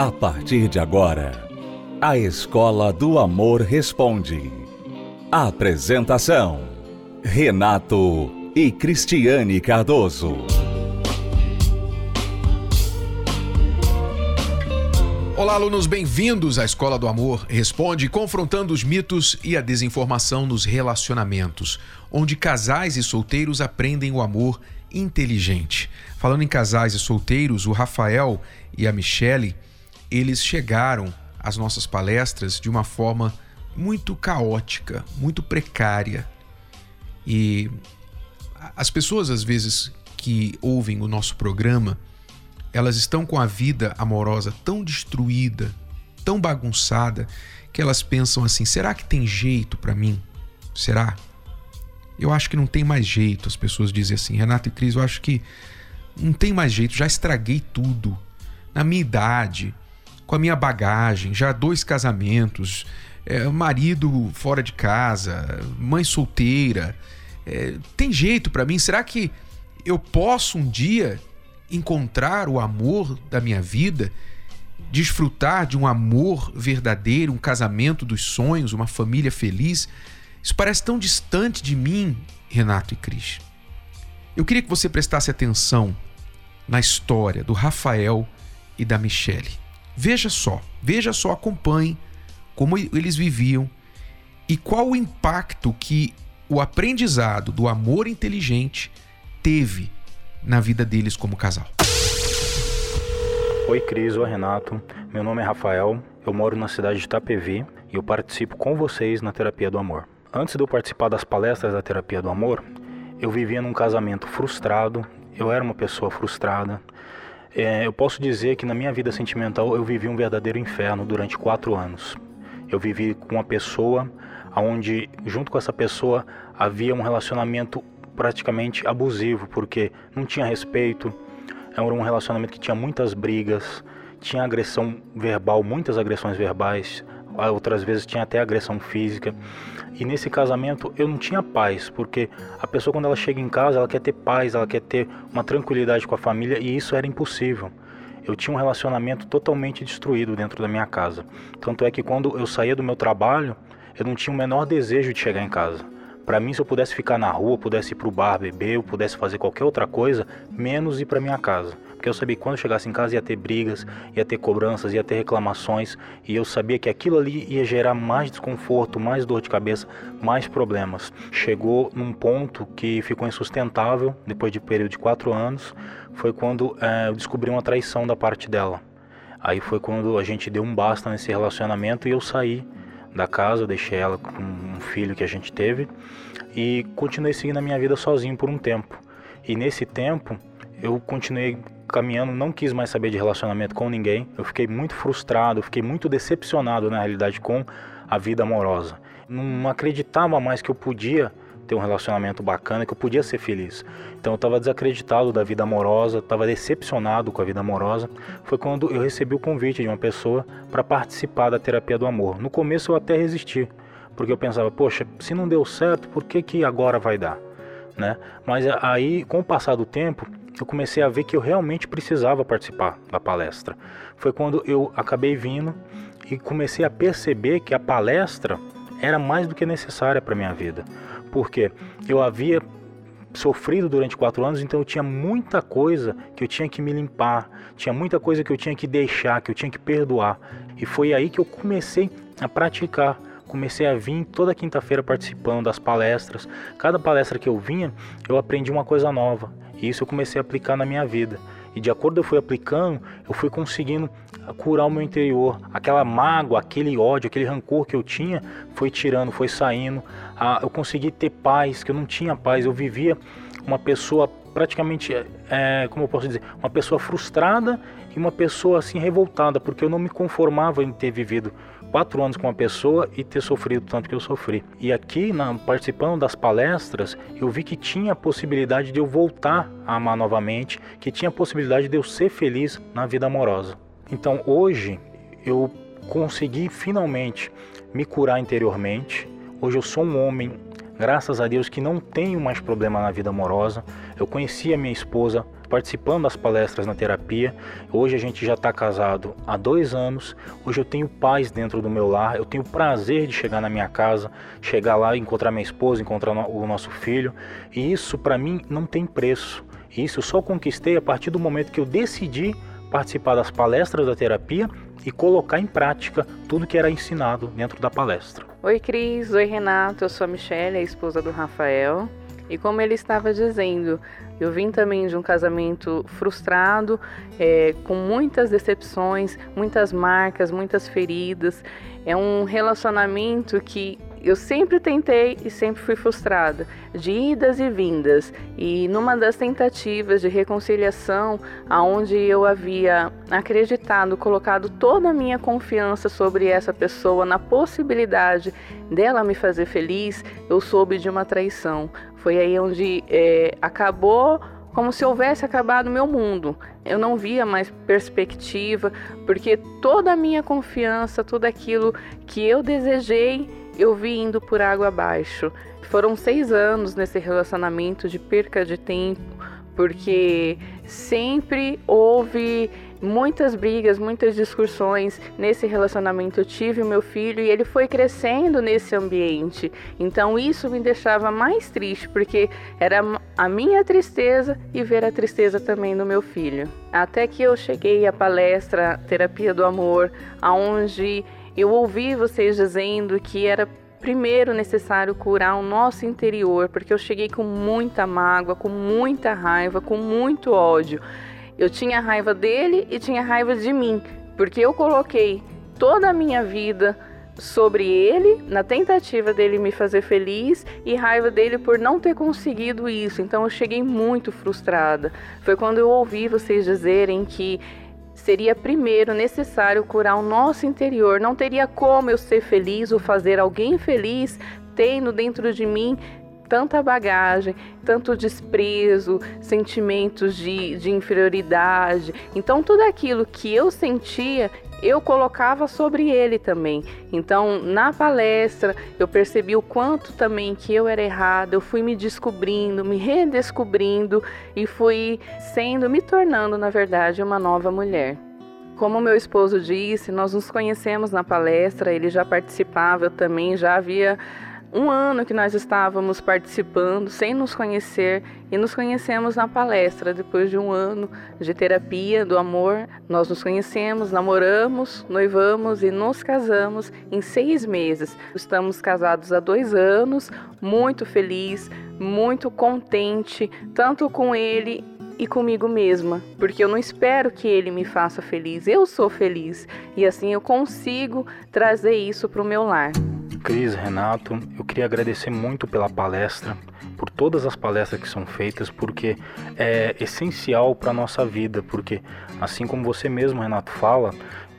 A partir de agora, a Escola do Amor Responde. Apresentação: Renato e Cristiane Cardoso. Olá, alunos, bem-vindos à Escola do Amor Responde, confrontando os mitos e a desinformação nos relacionamentos, onde casais e solteiros aprendem o amor inteligente. Falando em casais e solteiros, o Rafael e a Michele eles chegaram às nossas palestras de uma forma muito caótica, muito precária. E as pessoas, às vezes, que ouvem o nosso programa, elas estão com a vida amorosa tão destruída, tão bagunçada, que elas pensam assim: será que tem jeito para mim? Será? Eu acho que não tem mais jeito. As pessoas dizem assim: Renato e Cris, eu acho que não tem mais jeito, já estraguei tudo. Na minha idade, com a minha bagagem, já dois casamentos, é, marido fora de casa, mãe solteira. É, tem jeito para mim? Será que eu posso um dia encontrar o amor da minha vida? Desfrutar de um amor verdadeiro, um casamento dos sonhos, uma família feliz? Isso parece tão distante de mim, Renato e Cris. Eu queria que você prestasse atenção na história do Rafael e da Michele. Veja só, veja só, acompanhe como eles viviam e qual o impacto que o aprendizado do amor inteligente teve na vida deles como casal. Oi, Cris, oi, Renato. Meu nome é Rafael, eu moro na cidade de Itapevi e eu participo com vocês na Terapia do Amor. Antes de eu participar das palestras da Terapia do Amor, eu vivia num casamento frustrado, eu era uma pessoa frustrada, é, eu posso dizer que na minha vida sentimental eu vivi um verdadeiro inferno durante quatro anos. Eu vivi com uma pessoa onde, junto com essa pessoa, havia um relacionamento praticamente abusivo, porque não tinha respeito, era um relacionamento que tinha muitas brigas, tinha agressão verbal, muitas agressões verbais, outras vezes tinha até agressão física. E nesse casamento eu não tinha paz, porque a pessoa quando ela chega em casa, ela quer ter paz, ela quer ter uma tranquilidade com a família e isso era impossível. Eu tinha um relacionamento totalmente destruído dentro da minha casa. Tanto é que quando eu saía do meu trabalho, eu não tinha o menor desejo de chegar em casa. Para mim, se eu pudesse ficar na rua, pudesse ir pro bar beber, eu pudesse fazer qualquer outra coisa, menos ir para minha casa porque eu sabia que quando eu chegasse em casa ia ter brigas, ia ter cobranças, ia ter reclamações, e eu sabia que aquilo ali ia gerar mais desconforto, mais dor de cabeça, mais problemas. Chegou num ponto que ficou insustentável, depois de um período de quatro anos, foi quando é, eu descobri uma traição da parte dela. Aí foi quando a gente deu um basta nesse relacionamento e eu saí da casa, deixei ela com filho que a gente teve e continuei seguindo a minha vida sozinho por um tempo. E nesse tempo eu continuei caminhando, não quis mais saber de relacionamento com ninguém. Eu fiquei muito frustrado, fiquei muito decepcionado na realidade com a vida amorosa. Não acreditava mais que eu podia ter um relacionamento bacana, que eu podia ser feliz. Então eu estava desacreditado da vida amorosa, estava decepcionado com a vida amorosa. Foi quando eu recebi o convite de uma pessoa para participar da terapia do amor. No começo eu até resisti, porque eu pensava, poxa, se não deu certo, por que que agora vai dar? Né? Mas aí, com o passar do tempo, eu comecei a ver que eu realmente precisava participar da palestra. Foi quando eu acabei vindo e comecei a perceber que a palestra era mais do que necessária para minha vida, porque eu havia sofrido durante quatro anos, então eu tinha muita coisa que eu tinha que me limpar, tinha muita coisa que eu tinha que deixar, que eu tinha que perdoar. E foi aí que eu comecei a praticar. Comecei a vir toda quinta-feira participando das palestras. Cada palestra que eu vinha, eu aprendi uma coisa nova. E isso eu comecei a aplicar na minha vida. E de acordo eu fui aplicando, eu fui conseguindo curar o meu interior. Aquela mágoa, aquele ódio, aquele rancor que eu tinha, foi tirando, foi saindo. Eu consegui ter paz, que eu não tinha paz. Eu vivia uma pessoa praticamente, é, como eu posso dizer, uma pessoa frustrada e uma pessoa assim revoltada, porque eu não me conformava em ter vivido quatro anos com uma pessoa e ter sofrido tanto que eu sofri. E aqui, na, participando das palestras, eu vi que tinha a possibilidade de eu voltar a amar novamente, que tinha a possibilidade de eu ser feliz na vida amorosa. Então hoje eu consegui finalmente me curar interiormente. Hoje eu sou um homem Graças a Deus que não tenho mais problema na vida amorosa. Eu conheci a minha esposa participando das palestras na terapia. Hoje a gente já está casado há dois anos. Hoje eu tenho paz dentro do meu lar. Eu tenho prazer de chegar na minha casa, chegar lá, encontrar minha esposa, encontrar o nosso filho. E isso para mim não tem preço. Isso eu só conquistei a partir do momento que eu decidi participar das palestras da terapia e colocar em prática tudo que era ensinado dentro da palestra. Oi, Cris. Oi, Renato. Eu sou a Michelle, a esposa do Rafael. E como ele estava dizendo, eu vim também de um casamento frustrado, é, com muitas decepções, muitas marcas, muitas feridas. É um relacionamento que eu sempre tentei e sempre fui frustrada, de idas e vindas. E numa das tentativas de reconciliação, aonde eu havia acreditado, colocado toda a minha confiança sobre essa pessoa, na possibilidade dela me fazer feliz, eu soube de uma traição. Foi aí onde é, acabou como se houvesse acabado o meu mundo. Eu não via mais perspectiva, porque toda a minha confiança, tudo aquilo que eu desejei, eu vi indo por água abaixo. Foram seis anos nesse relacionamento de perca de tempo, porque sempre houve muitas brigas, muitas discussões nesse relacionamento. Eu tive o meu filho e ele foi crescendo nesse ambiente. Então isso me deixava mais triste, porque era a minha tristeza e ver a tristeza também do meu filho. Até que eu cheguei à palestra Terapia do Amor, aonde eu ouvi vocês dizendo que era primeiro necessário curar o nosso interior, porque eu cheguei com muita mágoa, com muita raiva, com muito ódio. Eu tinha raiva dele e tinha raiva de mim, porque eu coloquei toda a minha vida sobre ele, na tentativa dele me fazer feliz e raiva dele por não ter conseguido isso. Então eu cheguei muito frustrada. Foi quando eu ouvi vocês dizerem que seria primeiro necessário curar o nosso interior. Não teria como eu ser feliz ou fazer alguém feliz tendo dentro de mim tanta bagagem, tanto desprezo, sentimentos de, de inferioridade. Então, tudo aquilo que eu sentia, eu colocava sobre ele também. Então, na palestra, eu percebi o quanto também que eu era errada, eu fui me descobrindo, me redescobrindo e fui sendo, me tornando, na verdade, uma nova mulher. Como meu esposo disse, nós nos conhecemos na palestra, ele já participava, eu também já havia um ano que nós estávamos participando sem nos conhecer e nos conhecemos na palestra. Depois de um ano de terapia do amor, nós nos conhecemos, namoramos, noivamos e nos casamos em seis meses. Estamos casados há dois anos, muito feliz, muito contente, tanto com ele e comigo mesma, porque eu não espero que ele me faça feliz, eu sou feliz e assim eu consigo trazer isso para o meu lar. Cris, Renato, eu queria agradecer muito pela palestra, por todas as palestras que são feitas, porque é essencial para a nossa vida, porque assim como você mesmo, Renato, fala,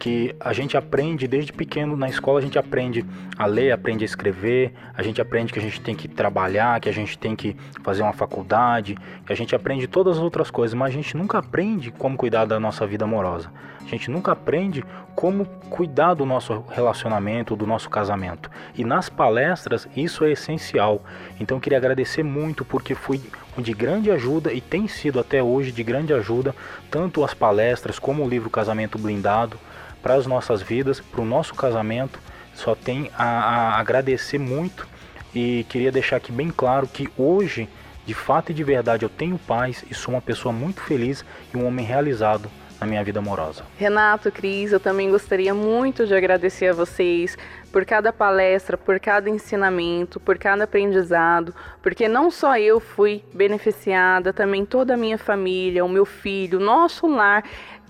que a gente aprende desde pequeno na escola, a gente aprende a ler, aprende a escrever, a gente aprende que a gente tem que trabalhar, que a gente tem que fazer uma faculdade, que a gente aprende todas as outras coisas, mas a gente nunca aprende como cuidar da nossa vida amorosa. A gente nunca aprende como cuidar do nosso relacionamento, do nosso casamento. E nas palestras isso é essencial. Então eu queria agradecer muito porque foi de grande ajuda e tem sido até hoje de grande ajuda tanto as palestras como o livro Casamento Blindado para as nossas vidas, para o nosso casamento. Só tem a, a agradecer muito e queria deixar aqui bem claro que hoje, de fato e de verdade, eu tenho paz e sou uma pessoa muito feliz e um homem realizado na minha vida amorosa. Renato, Cris, eu também gostaria muito de agradecer a vocês por cada palestra, por cada ensinamento, por cada aprendizado, porque não só eu fui beneficiada, também toda a minha família, o meu filho, nosso lar,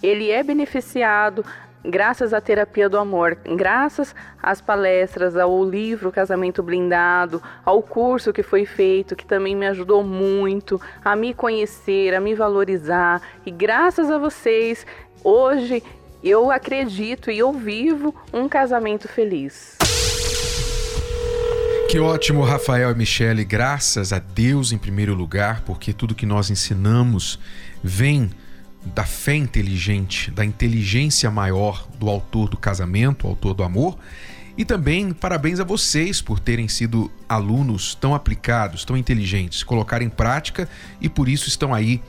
ele é beneficiado graças à terapia do amor, graças às palestras, ao livro Casamento Blindado, ao curso que foi feito, que também me ajudou muito a me conhecer, a me valorizar. E graças a vocês, hoje eu acredito e eu vivo um casamento feliz. Que ótimo, Rafael e Michele. Graças a Deus em primeiro lugar, porque tudo que nós ensinamos vem da fé inteligente, da inteligência maior do autor do casamento, autor do amor, E também parabéns a vocês por terem sido alunos tão aplicados, tão inteligentes, colocar em prática e por isso estão aí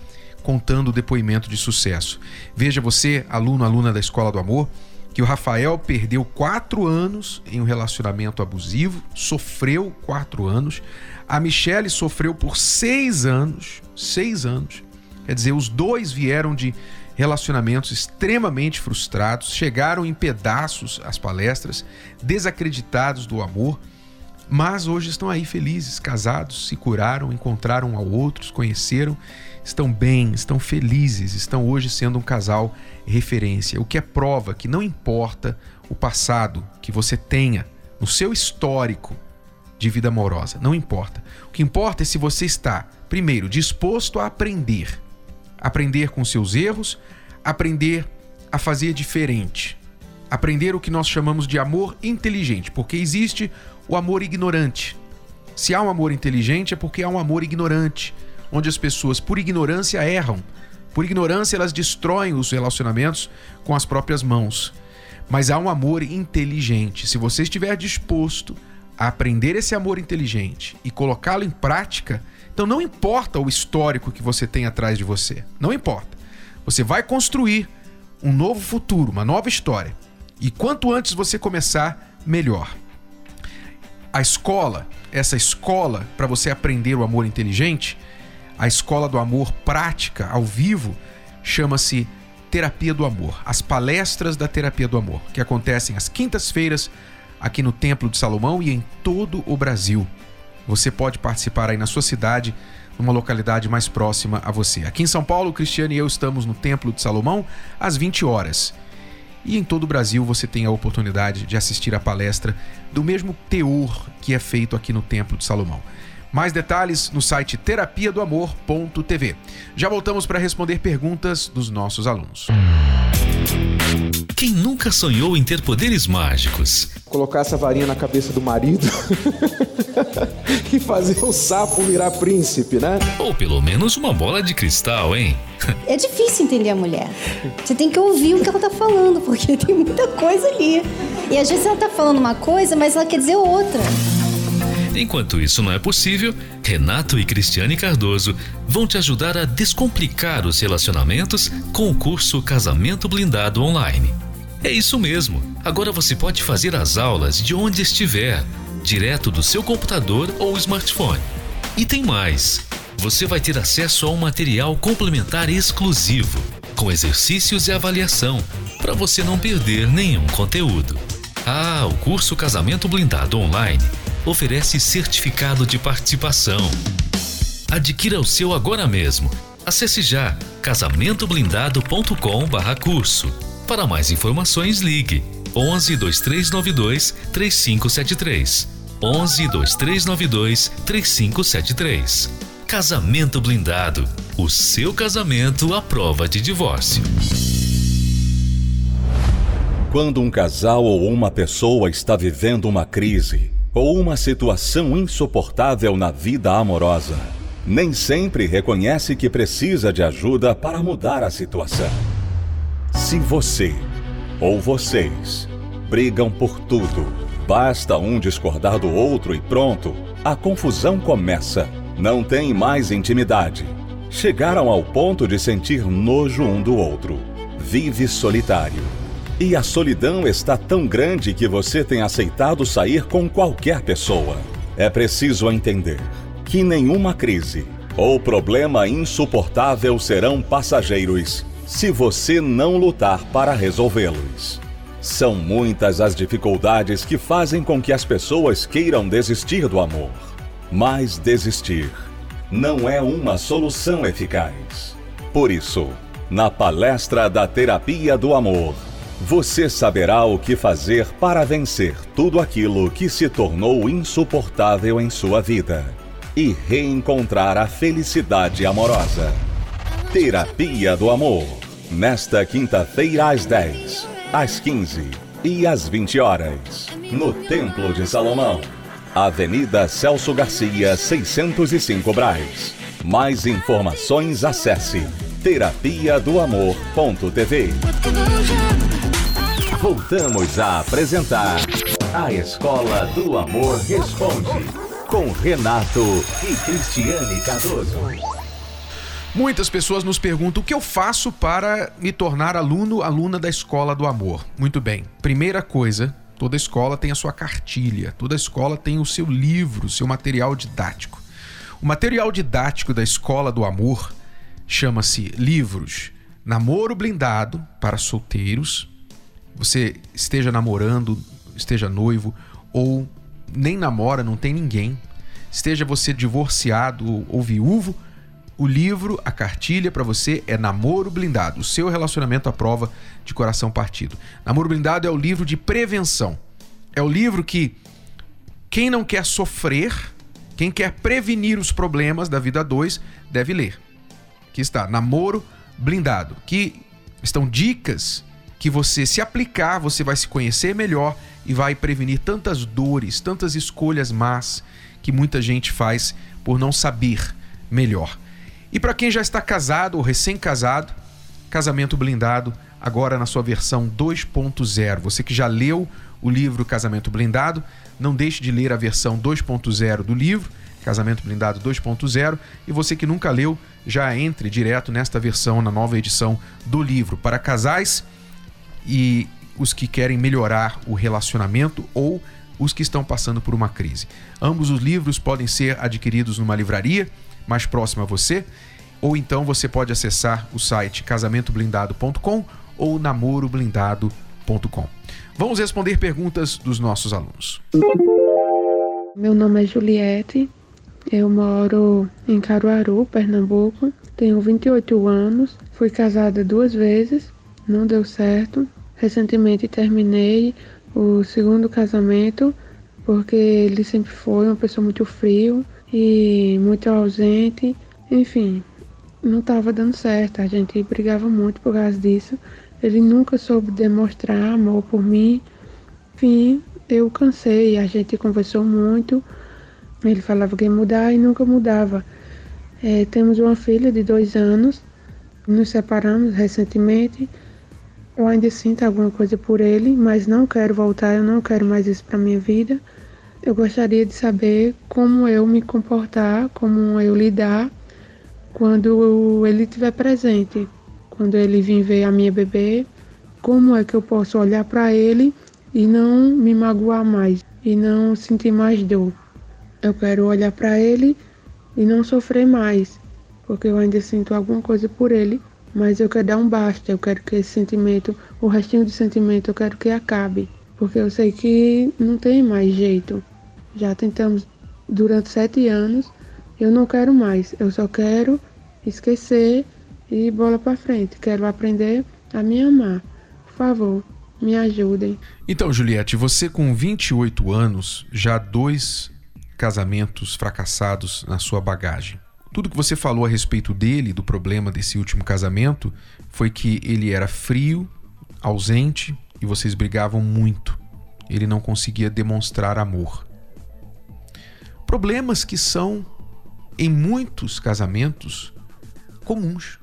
contando o depoimento de sucesso. Veja você, aluno, aluna da Escola do Amor, que o Rafael perdeu quatro anos em um relacionamento abusivo, sofreu quatro anos. A Michelle sofreu por seis anos, seis anos. Quer dizer, os dois vieram de relacionamentos extremamente frustrados, chegaram em pedaços às palestras, desacreditados do amor, mas hoje estão aí felizes, casados, se curaram, encontraram um ao outro, conheceram, estão bem, estão felizes, estão hoje sendo um casal referência, o que é prova que não importa o passado que você tenha no seu histórico de vida amorosa, não importa. O que importa é se você está, primeiro, disposto a aprender aprender com seus erros, aprender a fazer diferente, aprender o que nós chamamos de amor inteligente, porque existe o amor ignorante. Se há um amor inteligente é porque há um amor ignorante, onde as pessoas, por ignorância, erram. Por ignorância, elas destroem os relacionamentos com as próprias mãos. Mas há um amor inteligente. Se você estiver disposto a aprender esse amor inteligente e colocá-lo em prática, então não importa o histórico que você tem atrás de você, não importa. Você vai construir um novo futuro, uma nova história. E quanto antes você começar, melhor. A escola, essa escola para você aprender o amor inteligente, a escola do amor prática, ao vivo, chama-se Terapia do Amor. As palestras da Terapia do Amor, que acontecem às quintas-feiras aqui no Templo de Salomão e em todo o Brasil. Você pode participar aí na sua cidade, numa localidade mais próxima a você. Aqui em São Paulo, Cristiano e eu estamos no Templo de Salomão às 20 horas. E em todo o Brasil você tem a oportunidade de assistir a palestra do mesmo teor que é feito aqui no Templo de Salomão. Mais detalhes no site terapia do amor.tv. Já voltamos para responder perguntas dos nossos alunos. Quem nunca sonhou em ter poderes mágicos? Colocar essa varinha na cabeça do marido e fazer o sapo virar príncipe, né? Ou pelo menos uma bola de cristal, hein? É difícil entender a mulher. Você tem que ouvir o que ela tá falando, porque tem muita coisa ali. E às vezes ela tá falando uma coisa, mas ela quer dizer outra. Enquanto isso não é possível, Renato e Cristiane Cardoso vão te ajudar a descomplicar os relacionamentos com o curso Casamento Blindado Online. É isso mesmo. Agora você pode fazer as aulas de onde estiver, direto do seu computador ou smartphone. E tem mais. Você vai ter acesso a um material complementar exclusivo, com exercícios e avaliação, para você não perder nenhum conteúdo. Ah, o curso Casamento Blindado Online oferece certificado de participação. Adquira o seu agora mesmo. Acesse já casamentoblindado.com/curso. Para mais informações, ligue 11 2392 3573. 11 2392 3573. Casamento Blindado. O seu casamento à prova de divórcio. Quando um casal ou uma pessoa está vivendo uma crise, ou uma situação insuportável na vida amorosa, nem sempre reconhece que precisa de ajuda para mudar a situação. Se você ou vocês brigam por tudo, basta um discordar do outro e pronto, a confusão começa. Não tem mais intimidade. Chegaram ao ponto de sentir nojo um do outro. Vive solitário e a solidão está tão grande que você tem aceitado sair com qualquer pessoa. É preciso entender que nenhuma crise ou problema insuportável serão passageiros se você não lutar para resolvê-los. São muitas as dificuldades que fazem com que as pessoas queiram desistir do amor. Mas desistir não é uma solução eficaz. Por isso, na palestra da Terapia do Amor, você saberá o que fazer para vencer tudo aquilo que se tornou insuportável em sua vida e reencontrar a felicidade amorosa. Terapia do Amor. Nesta quinta-feira às 10, às 15 e às 20 horas, no Templo de Salomão. Avenida Celso Garcia, 605 Braz. Mais informações acesse terapia do amor.tv. Voltamos a apresentar A Escola do Amor Responde. Com Renato e Cristiane Cardoso. Muitas pessoas nos perguntam o que eu faço para me tornar aluno, aluna da Escola do Amor. Muito bem. Primeira coisa, toda escola tem a sua cartilha, toda escola tem o seu livro, o seu material didático. O material didático da Escola do Amor chama-se Livros Namoro Blindado para Solteiros. Você esteja namorando, esteja noivo ou nem namora, não tem ninguém, esteja você divorciado ou viúvo, o livro, a cartilha para você é Namoro Blindado, o seu relacionamento à prova de coração partido. Namoro Blindado é o livro de prevenção. É o livro que quem não quer sofrer, quem quer prevenir os problemas da vida 2, deve ler. Aqui está, Namoro Blindado, que estão dicas que você se aplicar, você vai se conhecer melhor e vai prevenir tantas dores, tantas escolhas más que muita gente faz por não saber melhor. E para quem já está casado ou recém-casado, Casamento Blindado, agora na sua versão 2.0. Você que já leu o livro Casamento Blindado, não deixe de ler a versão 2.0 do livro, Casamento Blindado 2.0, e você que nunca leu, já entre direto nesta versão, na nova edição do livro, para casais e os que querem melhorar o relacionamento ou os que estão passando por uma crise. Ambos os livros podem ser adquiridos numa livraria mais próxima a você, ou então você pode acessar o site casamentoblindado.com ou namoroblindado.com. Vamos responder perguntas dos nossos alunos. Meu nome é Juliette, eu moro em Caruaru, Pernambuco, tenho 28 anos, fui casada duas vezes, não deu certo. Recentemente terminei o segundo casamento porque ele sempre foi uma pessoa muito frio e muito ausente. Enfim, não estava dando certo. A gente brigava muito por causa disso. Ele nunca soube demonstrar amor por mim. Enfim, eu cansei. A gente conversou muito. Ele falava que ia mudar e nunca mudava. É, temos uma filha de dois anos. Nos separamos recentemente. Eu ainda sinto alguma coisa por ele, mas não quero voltar, eu não quero mais isso para minha vida. Eu gostaria de saber como eu me comportar, como eu lidar quando ele estiver presente, quando ele vir ver a minha bebê, como é que eu posso olhar para ele e não me magoar mais e não sentir mais dor. Eu quero olhar para ele e não sofrer mais, porque eu ainda sinto alguma coisa por ele mas eu quero dar um basta, eu quero que esse sentimento, o restinho do sentimento, eu quero que acabe, porque eu sei que não tem mais jeito. Já tentamos durante sete anos, eu não quero mais, eu só quero esquecer e bola para frente. Quero aprender a me amar. Por favor, me ajudem. Então, Juliette, você com 28 anos, já dois casamentos fracassados na sua bagagem. Tudo que você falou a respeito dele, do problema desse último casamento, foi que ele era frio, ausente e vocês brigavam muito. Ele não conseguia demonstrar amor. Problemas que são, em muitos casamentos, comuns.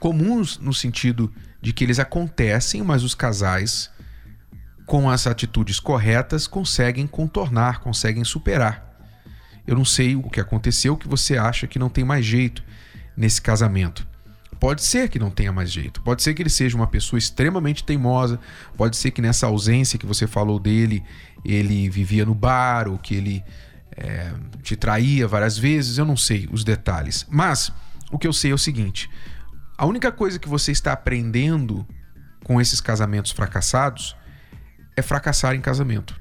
Comuns no sentido de que eles acontecem, mas os casais, com as atitudes corretas, conseguem contornar, conseguem superar. Eu não sei o que aconteceu que você acha que não tem mais jeito nesse casamento. Pode ser que não tenha mais jeito. Pode ser que ele seja uma pessoa extremamente teimosa. Pode ser que nessa ausência que você falou dele, ele vivia no bar ou que ele é, te traía várias vezes. Eu não sei os detalhes. Mas o que eu sei é o seguinte: a única coisa que você está aprendendo com esses casamentos fracassados é fracassar em casamento.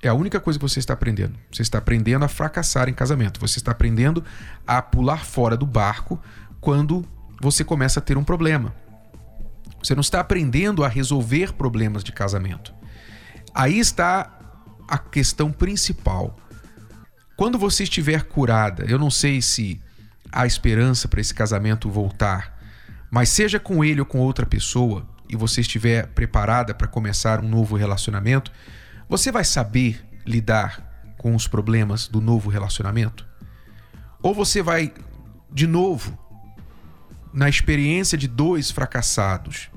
É a única coisa que você está aprendendo. Você está aprendendo a fracassar em casamento. Você está aprendendo a pular fora do barco quando você começa a ter um problema. Você não está aprendendo a resolver problemas de casamento. Aí está a questão principal. Quando você estiver curada, eu não sei se há esperança para esse casamento voltar, mas seja com ele ou com outra pessoa, e você estiver preparada para começar um novo relacionamento, você vai saber lidar com os problemas do novo relacionamento? Ou você vai, de novo, na experiência de dois fracassados,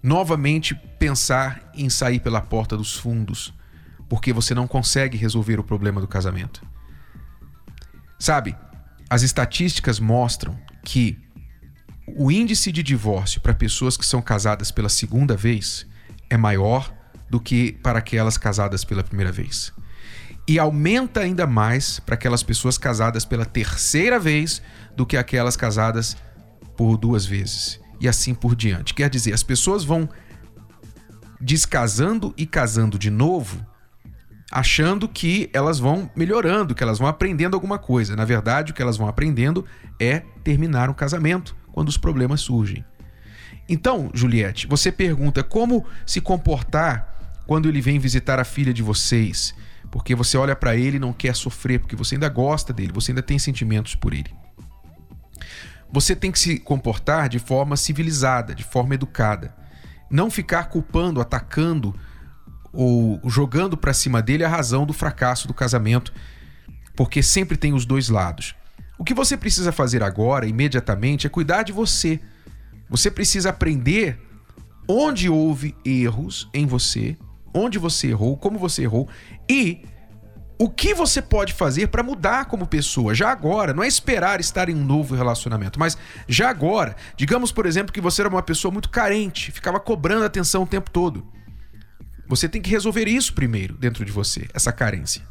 novamente pensar em sair pela porta dos fundos, porque você não consegue resolver o problema do casamento. Sabe, as estatísticas mostram que o índice de divórcio para pessoas que são casadas pela segunda vez é maior do que para aquelas casadas pela primeira vez. E aumenta ainda mais para aquelas pessoas casadas pela terceira vez do que aquelas casadas por duas vezes. E assim por diante. Quer dizer, as pessoas vão descasando e casando de novo, achando que elas vão melhorando, que elas vão aprendendo alguma coisa. Na verdade, o que elas vão aprendendo é terminar um casamento quando os problemas surgem. Então, Juliette, você pergunta como se comportar quando ele vem visitar a filha de vocês, porque você olha para ele e não quer sofrer, porque você ainda gosta dele, você ainda tem sentimentos por ele. Você tem que se comportar de forma civilizada, de forma educada. Não ficar culpando, atacando ou jogando para cima dele a razão do fracasso do casamento, porque sempre tem os dois lados. O que você precisa fazer agora, imediatamente, é cuidar de você. Você precisa aprender onde houve erros em você, onde você errou, como você errou e o que você pode fazer para mudar como pessoa já agora, não é esperar estar em um novo relacionamento, mas já agora. Digamos, por exemplo, que você era uma pessoa muito carente, ficava cobrando atenção o tempo todo. Você tem que resolver isso primeiro dentro de você, essa carência.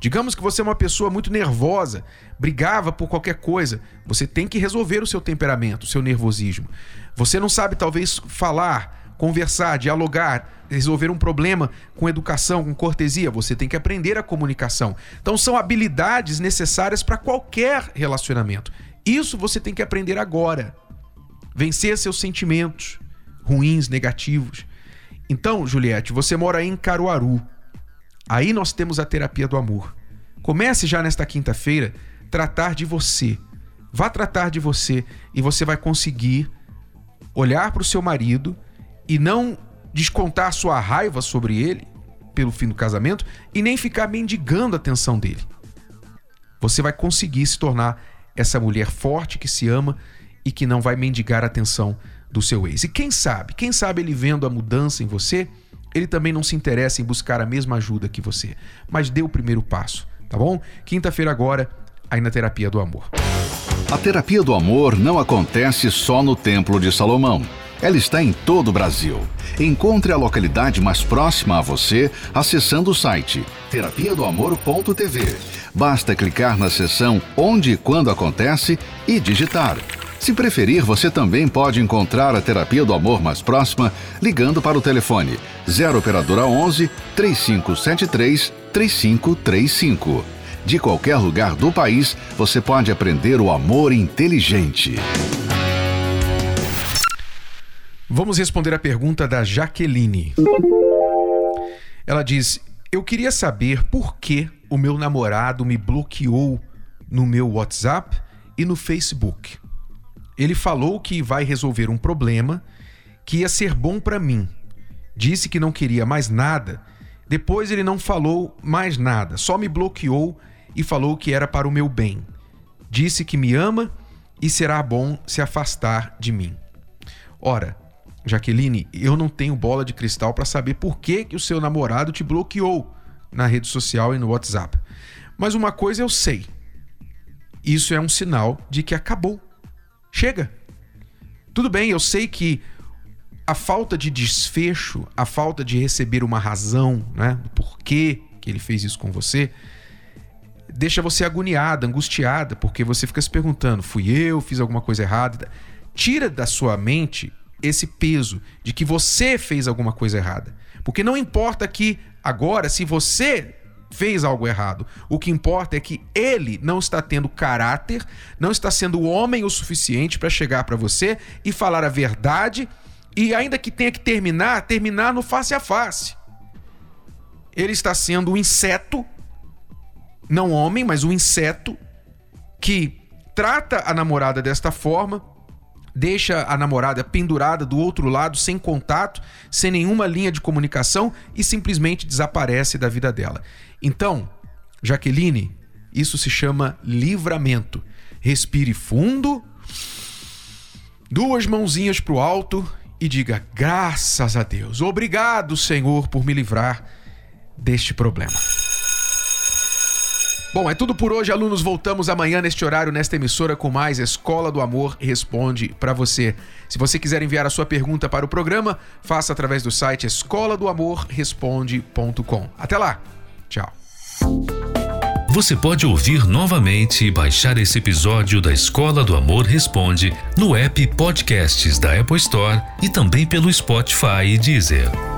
Digamos que você é uma pessoa muito nervosa, brigava por qualquer coisa. Você tem que resolver o seu temperamento, o seu nervosismo. Você não sabe, talvez, falar, conversar, dialogar, resolver um problema com educação, com cortesia. Você tem que aprender a comunicação. Então, são habilidades necessárias para qualquer relacionamento. Isso você tem que aprender agora. Vencer seus sentimentos ruins, negativos. Então, Juliette, você mora em Caruaru. Aí nós temos a terapia do amor. Comece já nesta quinta-feira tratar de você. Vá tratar de você e você vai conseguir olhar para o seu marido e não descontar sua raiva sobre ele pelo fim do casamento e nem ficar mendigando a atenção dele. Você vai conseguir se tornar essa mulher forte que se ama e que não vai mendigar a atenção do seu ex. E quem sabe, quem sabe ele vendo a mudança em você, ele também não se interessa em buscar a mesma ajuda que você. Mas dê o primeiro passo, tá bom? Quinta-feira agora, aí na Terapia do Amor. A Terapia do Amor não acontece só no Templo de Salomão. Ela está em todo o Brasil. Encontre a localidade mais próxima a você acessando o site terapia do amor.tv. Basta clicar na seção Onde e Quando Acontece e digitar se preferir, você também pode encontrar a terapia do amor mais próxima ligando para o telefone 0 operadora 11 3573 3535. De qualquer lugar do país, você pode aprender o amor inteligente. Vamos responder a pergunta da Jaqueline. Ela diz: Eu queria saber por que o meu namorado me bloqueou no meu WhatsApp e no Facebook. Ele falou que vai resolver um problema que ia ser bom para mim. Disse que não queria mais nada. Depois ele não falou mais nada, só me bloqueou e falou que era para o meu bem. Disse que me ama e será bom se afastar de mim. Ora, Jaqueline, eu não tenho bola de cristal para saber por que, que o seu namorado te bloqueou na rede social e no WhatsApp. Mas uma coisa eu sei: isso é um sinal de que acabou. Chega. Tudo bem, eu sei que a falta de desfecho, a falta de receber uma razão, né, do porquê que ele fez isso com você, deixa você agoniada, angustiada, porque você fica se perguntando: fui eu, fiz alguma coisa errada? Tira da sua mente esse peso de que você fez alguma coisa errada. Porque não importa que agora, se você fez algo errado. O que importa é que ele não está tendo caráter, não está sendo homem o suficiente para chegar para você e falar a verdade e ainda que tenha que terminar, terminar no face a face. Ele está sendo um inseto, não homem, mas um inseto que trata a namorada desta forma, deixa a namorada pendurada do outro lado, sem contato, sem nenhuma linha de comunicação e simplesmente desaparece da vida dela. Então, Jaqueline, isso se chama livramento. Respire fundo, duas mãozinhas para o alto e diga: graças a Deus, obrigado, Senhor, por me livrar deste problema. Bom, é tudo por hoje, alunos. Voltamos amanhã neste horário, nesta emissora, com mais Escola do Amor Responde para você. Se você quiser enviar a sua pergunta para o programa, faça através do site escola do amor responde.com. Até lá. Tchau. Você pode ouvir novamente e baixar esse episódio da Escola do Amor Responde no app Podcasts da Apple Store e também pelo Spotify e Deezer.